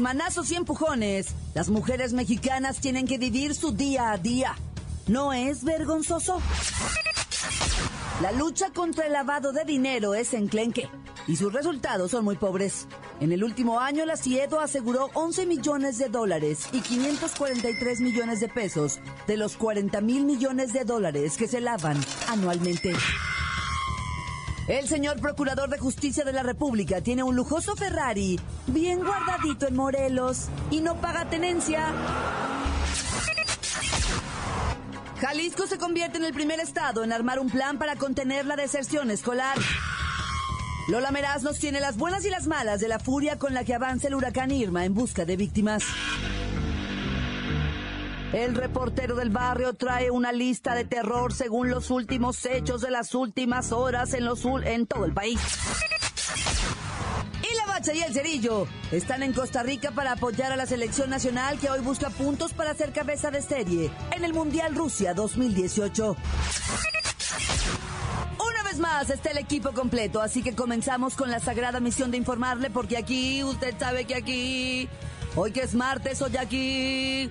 Manazos y empujones, las mujeres mexicanas tienen que vivir su día a día. ¿No es vergonzoso? La lucha contra el lavado de dinero es enclenque y sus resultados son muy pobres. En el último año, la CIEDO aseguró 11 millones de dólares y 543 millones de pesos de los 40 mil millones de dólares que se lavan anualmente. El señor Procurador de Justicia de la República tiene un lujoso Ferrari bien guardadito en Morelos y no paga tenencia. Jalisco se convierte en el primer estado en armar un plan para contener la deserción escolar. Lola Meraz nos tiene las buenas y las malas de la furia con la que avanza el huracán Irma en busca de víctimas. El reportero del barrio trae una lista de terror según los últimos hechos de las últimas horas en, los, en todo el país. Y la Bacha y el Cerillo están en Costa Rica para apoyar a la selección nacional que hoy busca puntos para ser cabeza de serie en el Mundial Rusia 2018. Una vez más está el equipo completo, así que comenzamos con la sagrada misión de informarle porque aquí, usted sabe que aquí, hoy que es martes, hoy aquí,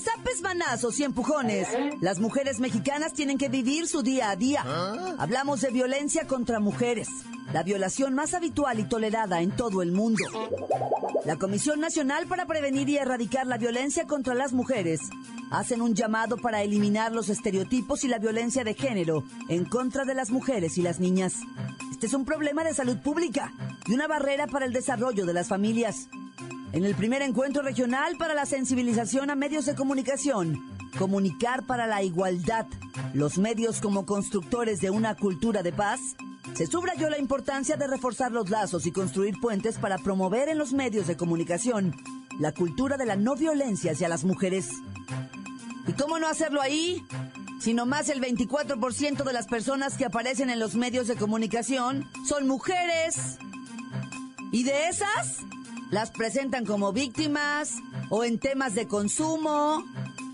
Zapes, manazos y empujones, las mujeres mexicanas tienen que vivir su día a día. Hablamos de violencia contra mujeres, la violación más habitual y tolerada en todo el mundo. La Comisión Nacional para Prevenir y Erradicar la Violencia contra las Mujeres hacen un llamado para eliminar los estereotipos y la violencia de género en contra de las mujeres y las niñas. Este es un problema de salud pública y una barrera para el desarrollo de las familias. En el primer encuentro regional para la sensibilización a medios de comunicación, Comunicar para la Igualdad, los medios como constructores de una cultura de paz, se subrayó la importancia de reforzar los lazos y construir puentes para promover en los medios de comunicación la cultura de la no violencia hacia las mujeres. ¿Y cómo no hacerlo ahí? Si nomás el 24% de las personas que aparecen en los medios de comunicación son mujeres. ¿Y de esas? Las presentan como víctimas o en temas de consumo,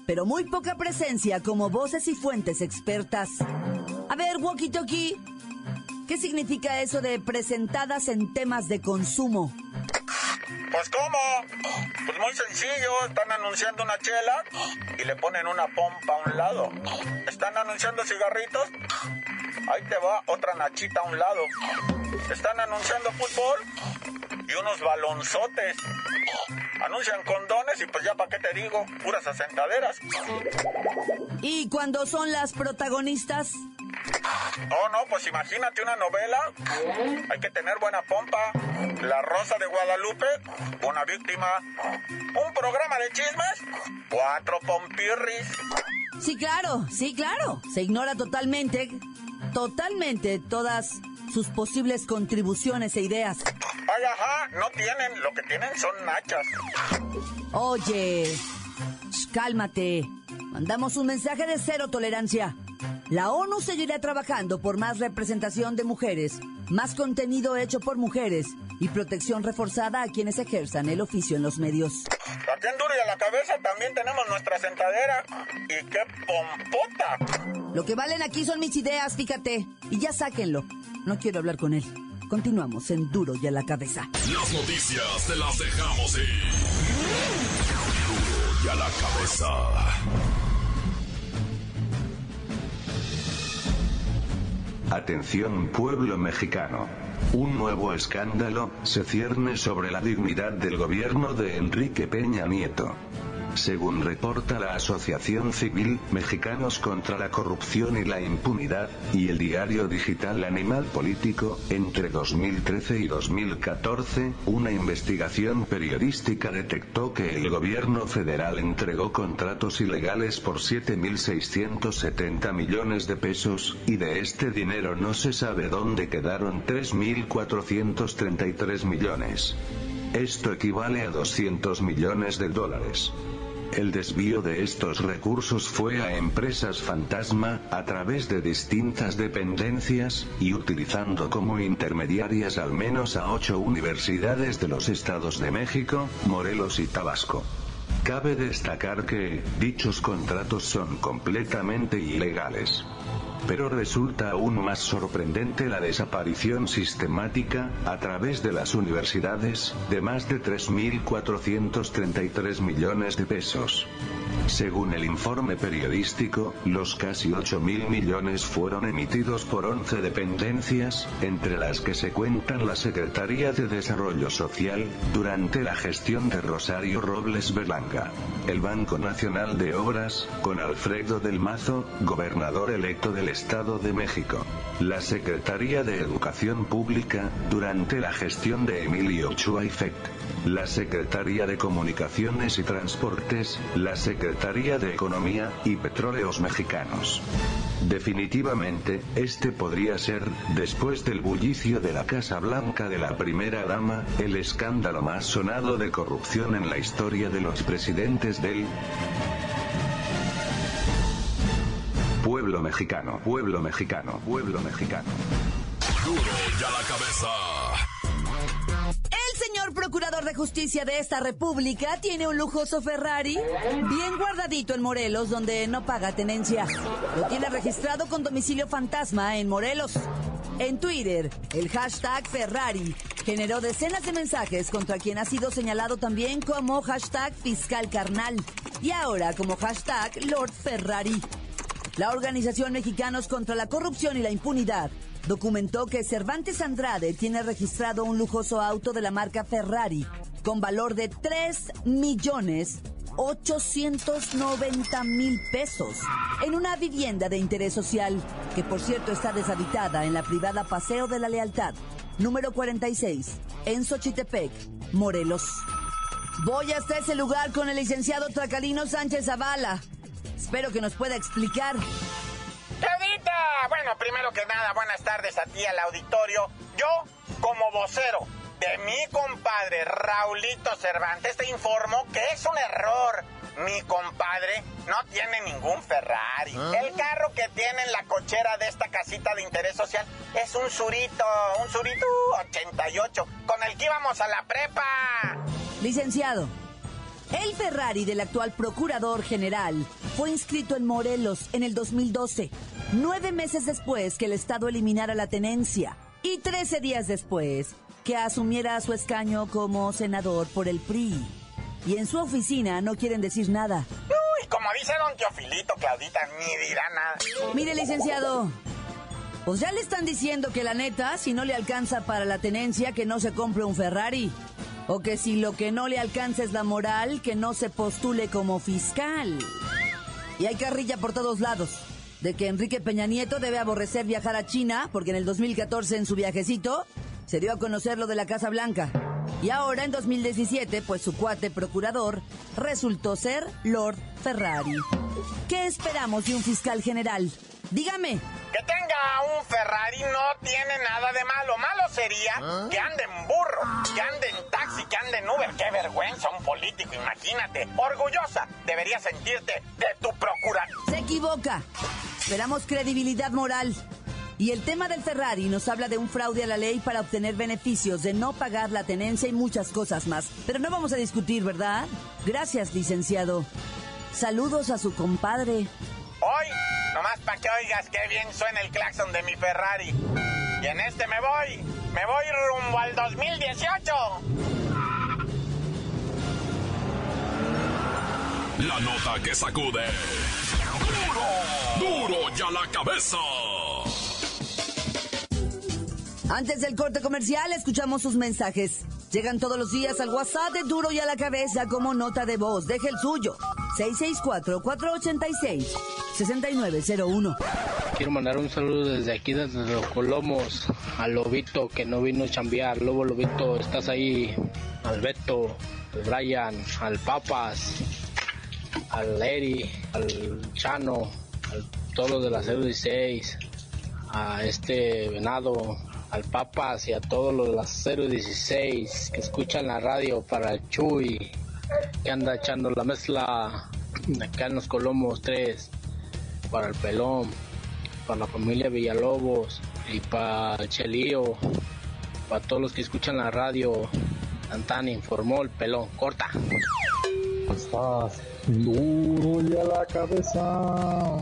pero muy poca presencia como voces y fuentes expertas. A ver, Walkie Talkie, ¿qué significa eso de presentadas en temas de consumo? Pues cómo, pues muy sencillo, están anunciando una chela y le ponen una pompa a un lado. Están anunciando cigarritos, ahí te va otra nachita a un lado. Están anunciando fútbol y unos balonzotes. Anuncian condones y pues ya para qué te digo, puras asentaderas. ¿Y cuando son las protagonistas? Oh, no, pues imagínate una novela. Hay que tener buena pompa. La Rosa de Guadalupe, una víctima. Un programa de chismes, cuatro pompirris. Sí, claro, sí, claro. Se ignora totalmente, totalmente todas sus posibles contribuciones e ideas. Ay, ajá, no tienen, lo que tienen son nachas. Oye, sh, cálmate. Mandamos un mensaje de cero tolerancia. La ONU seguirá trabajando por más representación de mujeres, más contenido hecho por mujeres y protección reforzada a quienes ejerzan el oficio en los medios. Aquí en Duro y a la cabeza también tenemos nuestra sentadera. ¡Y qué pompota! Lo que valen aquí son mis ideas, fíjate. Y ya sáquenlo. No quiero hablar con él. Continuamos en Duro y a la cabeza. Las noticias te las dejamos ir. Duro y a la cabeza. Atención pueblo mexicano. Un nuevo escándalo se cierne sobre la dignidad del gobierno de Enrique Peña Nieto. Según reporta la Asociación Civil Mexicanos contra la Corrupción y la Impunidad, y el diario digital Animal Político, entre 2013 y 2014, una investigación periodística detectó que el gobierno federal entregó contratos ilegales por 7.670 millones de pesos, y de este dinero no se sabe dónde quedaron 3.433 millones. Esto equivale a 200 millones de dólares. El desvío de estos recursos fue a empresas fantasma, a través de distintas dependencias, y utilizando como intermediarias al menos a ocho universidades de los estados de México, Morelos y Tabasco. Cabe destacar que, dichos contratos son completamente ilegales. Pero resulta aún más sorprendente la desaparición sistemática, a través de las universidades, de más de 3.433 millones de pesos. Según el informe periodístico, los casi 8.000 millones fueron emitidos por 11 dependencias, entre las que se cuentan la Secretaría de Desarrollo Social, durante la gestión de Rosario Robles Berlanga, el Banco Nacional de Obras, con Alfredo del Mazo, gobernador electo del Estado de México, la Secretaría de Educación Pública, durante la gestión de Emilio Ochoa Fect, la Secretaría de Comunicaciones y Transportes, la Secretaría de Economía y Petróleos Mexicanos. Definitivamente, este podría ser, después del bullicio de la Casa Blanca de la primera dama, el escándalo más sonado de corrupción en la historia de los presidentes del pueblo mexicano, pueblo mexicano, pueblo mexicano. Duro ya la cabeza. El señor procurador de justicia de esta república tiene un lujoso Ferrari bien guardadito en Morelos donde no paga tenencia. Lo tiene registrado con domicilio fantasma en Morelos. En Twitter, el hashtag Ferrari generó decenas de mensajes contra quien ha sido señalado también como hashtag fiscal carnal y ahora como hashtag Lord Ferrari. La Organización Mexicanos contra la Corrupción y la Impunidad documentó que Cervantes Andrade tiene registrado un lujoso auto de la marca Ferrari con valor de 3 millones 890 mil pesos en una vivienda de interés social que por cierto está deshabitada en la privada Paseo de la Lealtad, número 46, en Xochitepec, Morelos. Voy hasta ese lugar con el licenciado Tracalino Sánchez Zavala. Espero que nos pueda explicar. Claudita, bueno, primero que nada, buenas tardes a ti al auditorio. Yo, como vocero de mi compadre Raulito Cervantes, te informo que es un error. Mi compadre no tiene ningún Ferrari. El carro que tiene en la cochera de esta casita de interés social es un Surito, un Surito 88, con el que íbamos a la prepa. Licenciado, el Ferrari del actual procurador general fue inscrito en Morelos en el 2012, nueve meses después que el Estado eliminara la tenencia y trece días después que asumiera su escaño como senador por el PRI. Y en su oficina no quieren decir nada. Uy, como dice don Teofilito, Claudita, ni dirá nada. Mire, licenciado, pues ya le están diciendo que la neta, si no le alcanza para la tenencia, que no se compre un Ferrari. O que si lo que no le alcanza es la moral, que no se postule como fiscal. Y hay carrilla por todos lados. De que Enrique Peña Nieto debe aborrecer viajar a China, porque en el 2014 en su viajecito se dio a conocer lo de la Casa Blanca. Y ahora en 2017, pues su cuate procurador resultó ser Lord Ferrari. ¿Qué esperamos de un fiscal general? Dígame. Que tenga un Ferrari no tiene nada de malo. Malo sería que ande en burro, que ande en taxi, que ande en Uber. Qué vergüenza un político, imagínate. Orgullosa debería sentirte de tu procurador. Se equivoca. Esperamos credibilidad moral. Y el tema del Ferrari nos habla de un fraude a la ley para obtener beneficios, de no pagar la tenencia y muchas cosas más. Pero no vamos a discutir, ¿verdad? Gracias, licenciado. Saludos a su compadre. Hoy, nomás para que oigas qué bien suena el claxon de mi Ferrari. Y en este me voy, me voy rumbo al 2018. La nota que sacude. ¡Duro! ¡Duro ya la cabeza! Antes del corte comercial, escuchamos sus mensajes. Llegan todos los días al WhatsApp de Duro y a la cabeza como nota de voz. Deje el suyo. 664-486-6901. Quiero mandar un saludo desde aquí, desde los Colomos, al Lobito que no vino a chambear. Lobo Lobito, estás ahí. Al Beto, al Brian, al Papas, al Eri, al Chano, a todos los de la 016, a este Venado, al Papas y a todos los de la 016 que escuchan la radio para el Chuy que anda echando la mezcla acá en los Colomos 3 para el Pelón, para la familia Villalobos y para el Chelío, para todos los que escuchan la radio. Antán informó el Pelón, corta. Estás duro y a la cabeza.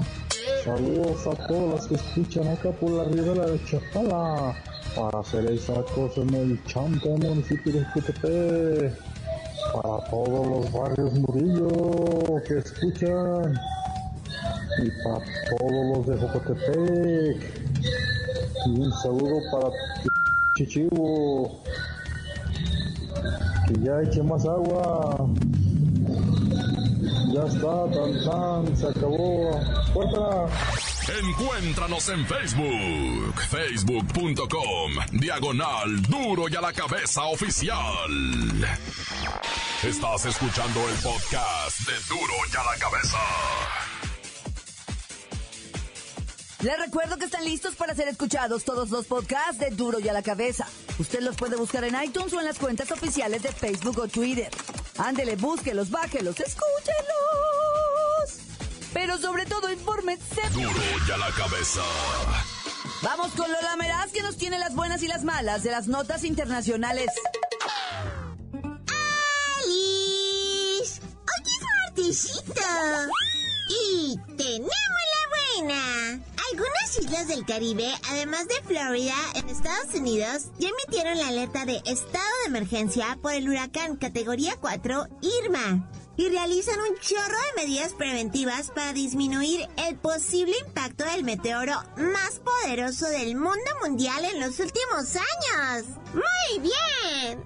Saludos a todos los que escuchan acá por la ribera de Chapala para hacer esa cosa en el Champa, municipio de Jutepec, para todos los barrios Murillo que escuchan y para todos los de Jocotepec. Y un saludo para Chichivo, que ya eche más agua. Ya está, tan tan, se acabó. ¡Fuerza! Encuéntranos en Facebook, facebook.com, diagonal duro y a la cabeza oficial. Estás escuchando el podcast de duro y a la cabeza. Les recuerdo que están listos para ser escuchados todos los podcasts de Duro y a la cabeza. Usted los puede buscar en iTunes o en las cuentas oficiales de Facebook o Twitter. Ándele, búsquelos, bájelos, escúchelos. Pero sobre todo, infórmese. Duro y a la cabeza. Vamos con Lola Meraz, que nos tiene las buenas y las malas de las notas internacionales. Caribe, además de Florida, en Estados Unidos, ya emitieron la alerta de estado de emergencia por el huracán categoría 4 Irma y realizan un chorro de medidas preventivas para disminuir el posible impacto del meteoro más poderoso del mundo mundial en los últimos años. ¡Muy bien!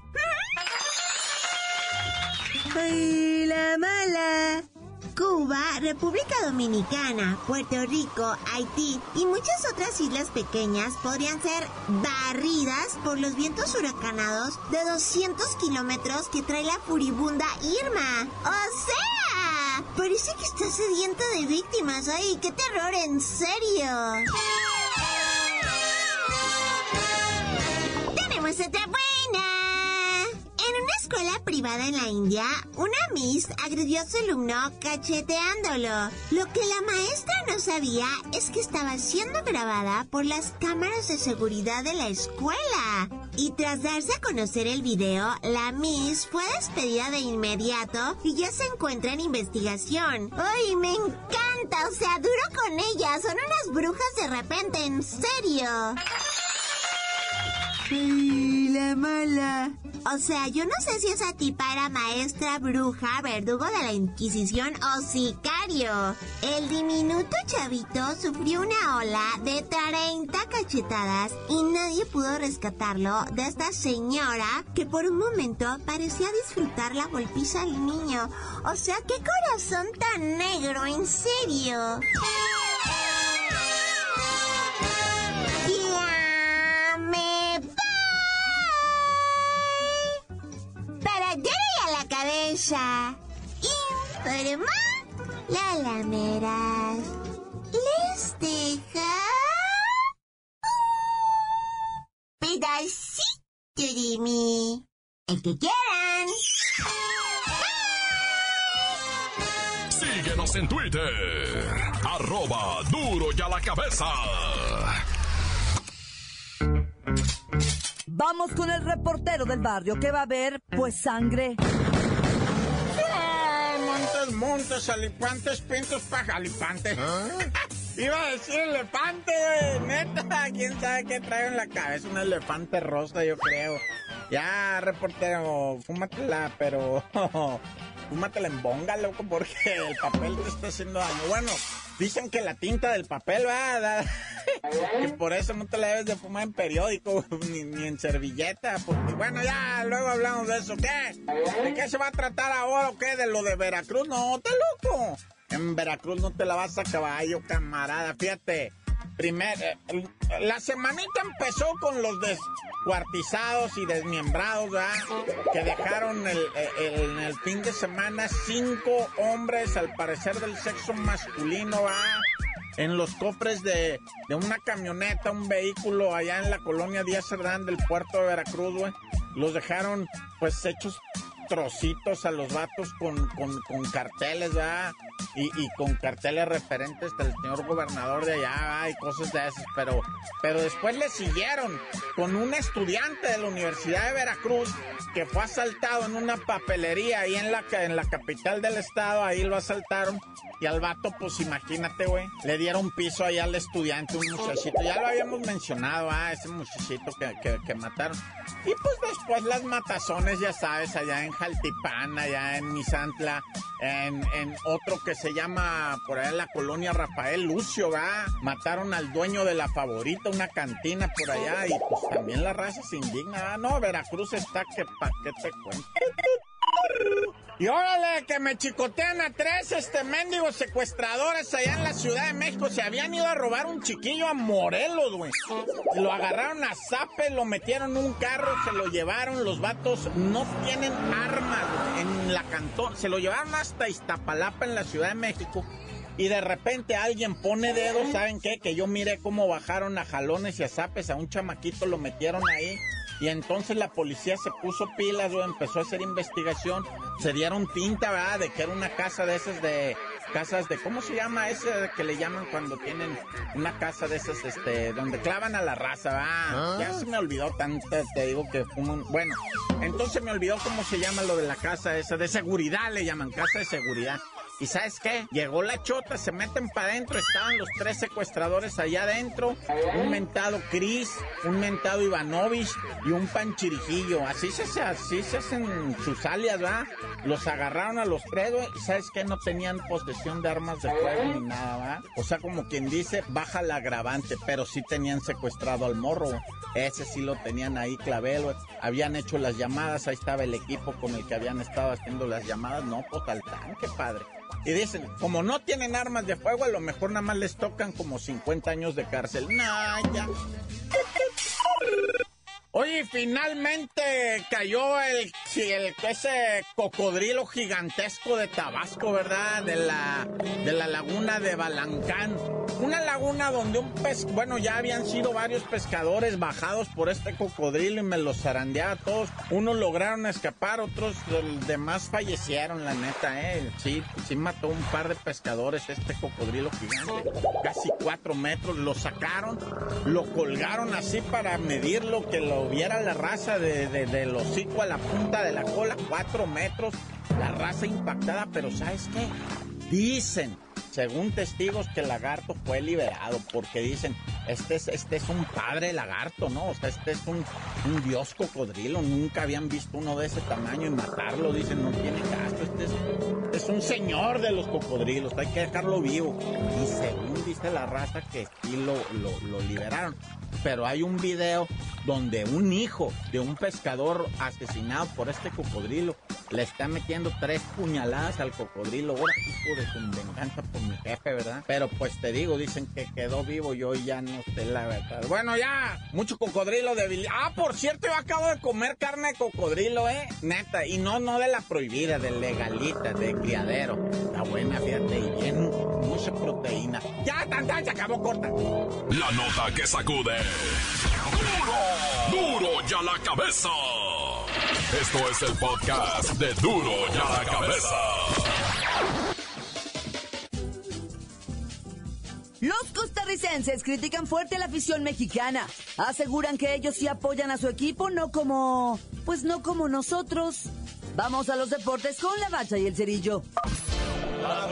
¡Ay, la mala! Cuba, República Dominicana, Puerto Rico, Haití y muchas otras islas pequeñas podrían ser barridas por los vientos huracanados de 200 kilómetros que trae la furibunda Irma. ¡O sea! Parece que está sediento de víctimas. ¡Ay, qué terror! ¡En serio! ¡Tenemos otra escuela privada en la India, una Miss agredió a su alumno cacheteándolo. Lo que la maestra no sabía es que estaba siendo grabada por las cámaras de seguridad de la escuela. Y tras darse a conocer el video, la Miss fue despedida de inmediato y ya se encuentra en investigación. ¡Ay, me encanta! O sea, duro con ella. Son unas brujas de repente, en serio. ¡Ay, la mala! O sea, yo no sé si esa tipa era maestra, bruja, verdugo de la Inquisición o sicario. El diminuto chavito sufrió una ola de 30 cachetadas y nadie pudo rescatarlo de esta señora que por un momento parecía disfrutar la golpiza al niño. O sea, qué corazón tan negro, en serio. Cabeza. Informa la lameras. Les deja un pedacito de mí. El que quieran. Síguenos en Twitter. Arroba duro y a la cabeza. Vamos con el reportero del barrio que va a ver, pues, sangre. Montes, montes, alipantes, pintos, pajalipantes. ¿Ah? Iba a decir elefante, neta. ¿Quién sabe qué trae en la cabeza? Un elefante rosa, yo creo. Ya, reportero, fúmatela, pero... fúmatela en bonga, loco, porque el papel te está haciendo daño. Bueno, Dicen que la tinta del papel va que por eso no te la debes de fumar en periódico ni, ni, en servilleta. Porque bueno, ya luego hablamos de eso. ¿Qué? ¿De qué se va a tratar ahora o qué? ¿De lo de Veracruz? No, te loco. En Veracruz no te la vas a caballo, camarada. Fíjate. Primer, eh, la semanita empezó con los descuartizados y desmiembrados, ¿verdad? Que dejaron el, el, el, fin de semana cinco hombres, al parecer del sexo masculino. En los cofres de, de una camioneta, un vehículo allá en la colonia Díaz Cerdán del puerto de Veracruz. Los dejaron, pues, hechos trocitos a los vatos con, con, con carteles, ¿verdad? Y, y, con carteles referentes del señor gobernador de allá y cosas de esas, pero, pero después le siguieron con un estudiante de la Universidad de Veracruz que fue asaltado en una papelería ahí en la, en la capital del estado, ahí lo asaltaron y al vato, pues imagínate, güey, le dieron piso ahí al estudiante, un muchachito, ya lo habíamos mencionado, ah, ese muchachito que, que, que mataron. Y pues después las matazones, ya sabes, allá en Jaltipán, allá en Misantla, en, en, otro que se llama por allá en la colonia Rafael Lucio, ¿va? Mataron al dueño de la favorita, una cantina por allá, y pues también la raza se indigna, ¿va? No, Veracruz está que pa' qué te cuento. Y órale, que me chicotean a tres este mendigos secuestradores allá en la Ciudad de México. Se habían ido a robar un chiquillo a Morelos, güey. Lo agarraron a zape, lo metieron en un carro, se lo llevaron. Los vatos no tienen armas en la cantón. Se lo llevaron hasta Iztapalapa en la Ciudad de México. Y de repente alguien pone dedos, ¿saben qué? Que yo miré cómo bajaron a jalones y a zapes a un chamaquito, lo metieron ahí. Y entonces la policía se puso pilas, güey, empezó a hacer investigación. Se dieron tinta, ¿verdad? De que era una casa de esas de... Casas de... ¿Cómo se llama ese que le llaman cuando tienen una casa de esas, este... Donde clavan a la raza, ¿verdad? ¿Ah? Ya se me olvidó tanto, te digo que un... Bueno, entonces me olvidó cómo se llama lo de la casa esa. De seguridad le llaman, casa de seguridad. ¿Y sabes qué? Llegó la chota, se meten para adentro, estaban los tres secuestradores allá adentro, un mentado Cris, un mentado Ivanovich y un panchirijillo. Así se, así se hacen sus alias, ¿va? Los agarraron a los tres, y ¿sabes qué? No tenían posesión de armas de fuego ni nada, ¿va? O sea, como quien dice, baja el agravante, pero sí tenían secuestrado al morro, ese sí lo tenían ahí clavel, habían hecho las llamadas, ahí estaba el equipo con el que habían estado haciendo las llamadas, no, pues al tanque, padre. Y dicen, como no tienen armas de fuego, a lo mejor nada más les tocan como 50 años de cárcel. Nah, ya. Oye, finalmente cayó el, el ese cocodrilo gigantesco de Tabasco, ¿verdad? De la, de la laguna de Balancán. Una laguna donde un pez, bueno, ya habían sido varios pescadores bajados por este cocodrilo y me los zarandeaba todos. Unos lograron escapar, otros demás fallecieron, la neta, ¿eh? Sí, sí mató un par de pescadores este cocodrilo gigante, casi cuatro metros. Lo sacaron, lo colgaron así para medirlo, que lo viera la raza de, de, del hocico a la punta de la cola, cuatro metros. La raza impactada, pero ¿sabes qué? Dicen según testigos, que el lagarto fue liberado porque dicen, este es, este es un padre lagarto, ¿no? O sea, este es un, un dios cocodrilo, nunca habían visto uno de ese tamaño y matarlo, dicen, no tiene gasto, es, un señor de los cocodrilos, hay que dejarlo vivo. Y según dice la raza que sí lo, lo liberaron. Pero hay un video donde un hijo de un pescador asesinado por este cocodrilo le está metiendo tres puñaladas al cocodrilo. Ahora, hijo de su venganza por mi jefe, ¿verdad? Pero pues te digo, dicen que quedó vivo, yo ya no sé la verdad. Bueno, ya, mucho cocodrilo de Ah, por cierto, yo acabo de comer carne de cocodrilo, ¿eh? Neta, y no, no de la prohibida, de legalita, de criadero. Está buena, fíjate, y bien, mucha proteína. Ya, tan, tan, se acabó corta. La nota que sacude. ¡Duro! ¡Duro ya la cabeza! Esto es el podcast de Duro ya la cabeza. Los costarricenses critican fuerte a la afición mexicana. Aseguran que ellos sí apoyan a su equipo, no como... pues no como nosotros. Vamos a los deportes con la bacha y el cerillo. ¡La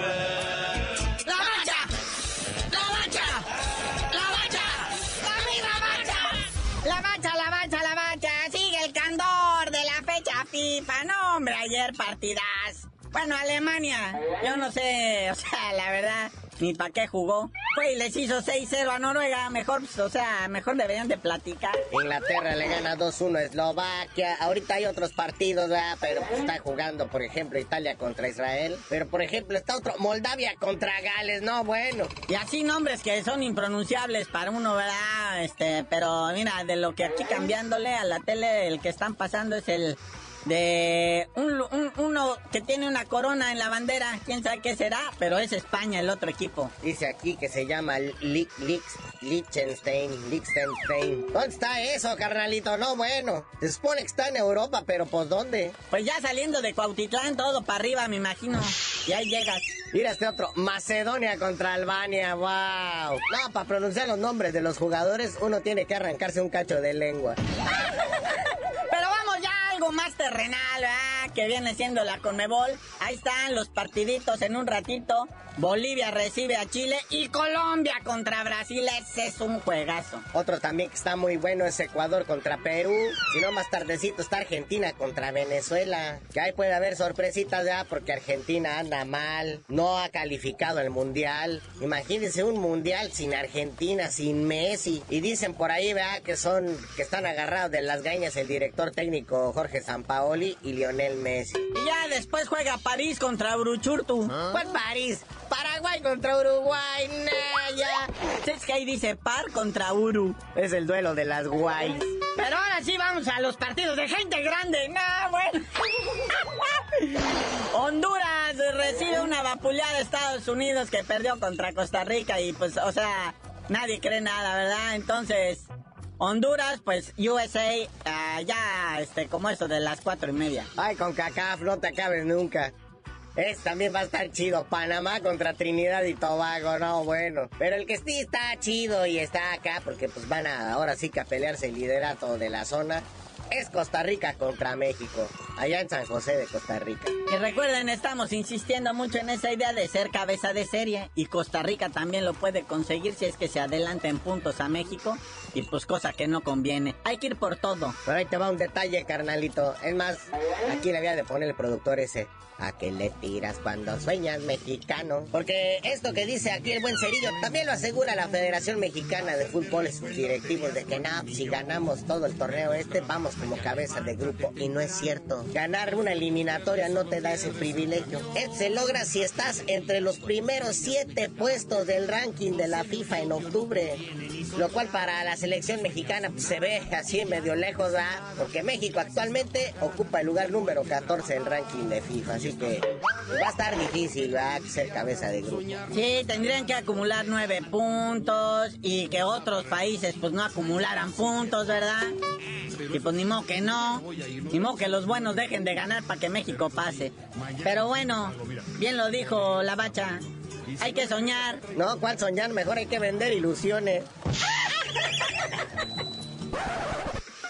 partidas. Bueno, Alemania, yo no sé, o sea, la verdad, ni para qué jugó. Fue y les hizo 6-0 a Noruega, mejor, pues, o sea, mejor deberían de platicar. Inglaterra le gana 2-1 a Eslovaquia. Ahorita hay otros partidos, ¿verdad? Pero pues, está jugando, por ejemplo, Italia contra Israel. Pero, por ejemplo, está otro, Moldavia contra Gales. No, bueno. Y así nombres que son impronunciables para uno, ¿verdad? Este, pero mira, de lo que aquí cambiándole a la tele, el que están pasando es el de un, un- uno que tiene una corona en la bandera, quién sabe qué será, pero es España el otro equipo. Dice aquí que se llama Liechtenstein, Liechtenstein. ¿Dónde está eso, carnalito? No, bueno. Se supone que está en Europa, pero ¿pues dónde? Pues ya saliendo de Cuautitlán, todo para arriba, me imagino. Y ahí llegas. Mira este otro, Macedonia contra Albania, wow. No, para pronunciar los nombres de los jugadores uno tiene que arrancarse un cacho de lengua. más terrenal, ¿verdad? Que viene siendo la Conmebol. Ahí están los partiditos en un ratito. Bolivia recibe a Chile y Colombia contra Brasil. Ese es un juegazo. Otro también que está muy bueno es Ecuador contra Perú. Si no, más tardecito está Argentina contra Venezuela. Que ahí puede haber sorpresitas ya porque Argentina anda mal. No ha calificado el mundial. Imagínense un mundial sin Argentina, sin Messi. Y dicen por ahí, vea, que son, que están agarrados de las gañas el director técnico Jorge Sampaoli y Lionel Messi. Y ya después juega París contra Uruchurtu. ¿Cuál París? Paraguay contra Uruguay, nah, ya. Es que ahí dice par contra Uru. Es el duelo de las guays. Pero ahora sí vamos a los partidos de gente grande. No, bueno. Honduras recibe una vapuleada de Estados Unidos que perdió contra Costa Rica y pues, o sea, nadie cree nada, ¿verdad? Entonces, Honduras, pues USA, ah, ya, este, como eso de las cuatro y media. Ay, con CACAF, no te acabes nunca. Es, también va a estar chido. Panamá contra Trinidad y Tobago, no, bueno. Pero el que sí está chido y está acá, porque pues van a ahora sí que a pelearse el liderato de la zona, es Costa Rica contra México. Allá en San José de Costa Rica. Y recuerden, estamos insistiendo mucho en esa idea de ser cabeza de serie y Costa Rica también lo puede conseguir si es que se adelanta en puntos a México y pues cosa que no conviene. Hay que ir por todo. Pero ahí te va un detalle, carnalito. Es más, aquí le había de poner el productor ese. ¿A qué le tiras cuando sueñas mexicano? Porque esto que dice aquí el buen Cerillo también lo asegura la Federación Mexicana de Fútbol sus directivos de que no, si ganamos todo el torneo este, vamos como cabeza de grupo. Y no es cierto. Ganar una eliminatoria no te da ese privilegio. Esto se logra si estás entre los primeros siete puestos del ranking de la FIFA en octubre. Lo cual para la selección mexicana pues, se ve así medio lejos, ¿verdad? Porque México actualmente ocupa el lugar número 14 del ranking de FIFA. Así que va a estar difícil, ¿verdad? Ser cabeza de grupo. Sí, tendrían que acumular nueve puntos y que otros países pues no acumularan puntos, ¿verdad? Y pues ni modo que no, ni modo que los buenos dejen de ganar para que México pase. Pero bueno, bien lo dijo la bacha, hay que soñar. No, ¿cuál soñar? Mejor hay que vender ilusiones.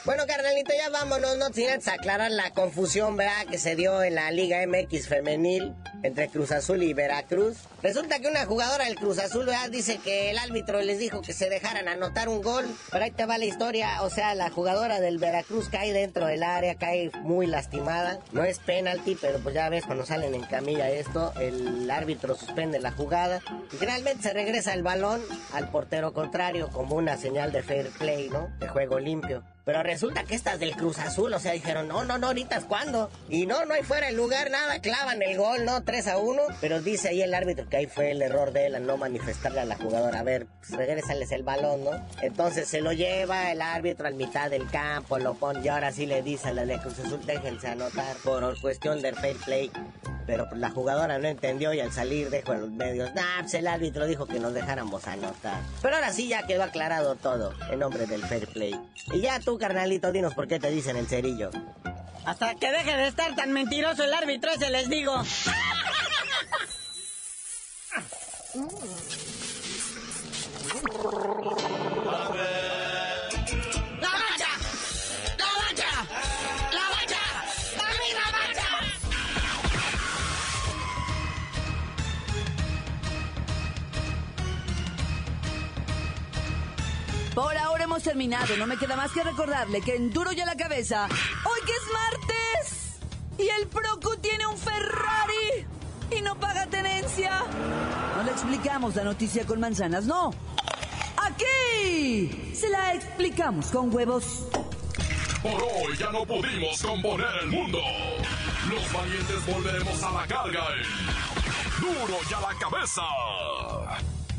Bueno, carnalito, ya vámonos, no sin aclarar la confusión, ¿verdad? Que se dio en la Liga MX femenil entre Cruz Azul y Veracruz. Resulta que una jugadora del Cruz Azul, ¿verdad? Dice que el árbitro les dijo que se dejaran anotar un gol. Pero ahí te va la historia, o sea, la jugadora del Veracruz cae dentro del área, cae muy lastimada. No es penalti, pero pues ya ves, cuando salen en camilla esto, el árbitro suspende la jugada. Y finalmente se regresa el balón al portero contrario como una señal de fair play, ¿no? De juego limpio. Pero resulta que estas del Cruz Azul, o sea, dijeron, no, no, no, ahorita es cuando. Y no, no hay fuera el lugar, nada, clavan el gol, ¿no? 3 a 1. Pero dice ahí el árbitro que ahí fue el error de él al no manifestarle a la jugadora. A ver, pues regrésales el balón, ¿no? Entonces se lo lleva el árbitro al mitad del campo, lo pone y ahora sí le dice a la de Cruz Azul, déjense anotar por cuestión del fair play. Pero la jugadora no entendió y al salir dejó en los medios, nah, pues el árbitro dijo que nos dejáramos anotar. Pero ahora sí ya quedó aclarado todo en nombre del fair play. Y ya tú, carnalito, dinos por qué te dicen el cerillo. Hasta que deje de estar tan mentiroso el árbitro ese les digo. Por ahora hemos terminado. No me queda más que recordarle que en Duro y a la cabeza, hoy que es martes, y el Procu tiene un Ferrari. y no paga tenencia. No le explicamos la noticia con manzanas, no. Aquí se la explicamos con huevos. Por hoy ya no pudimos componer el mundo. Los valientes volveremos a la carga. en Duro y a la cabeza.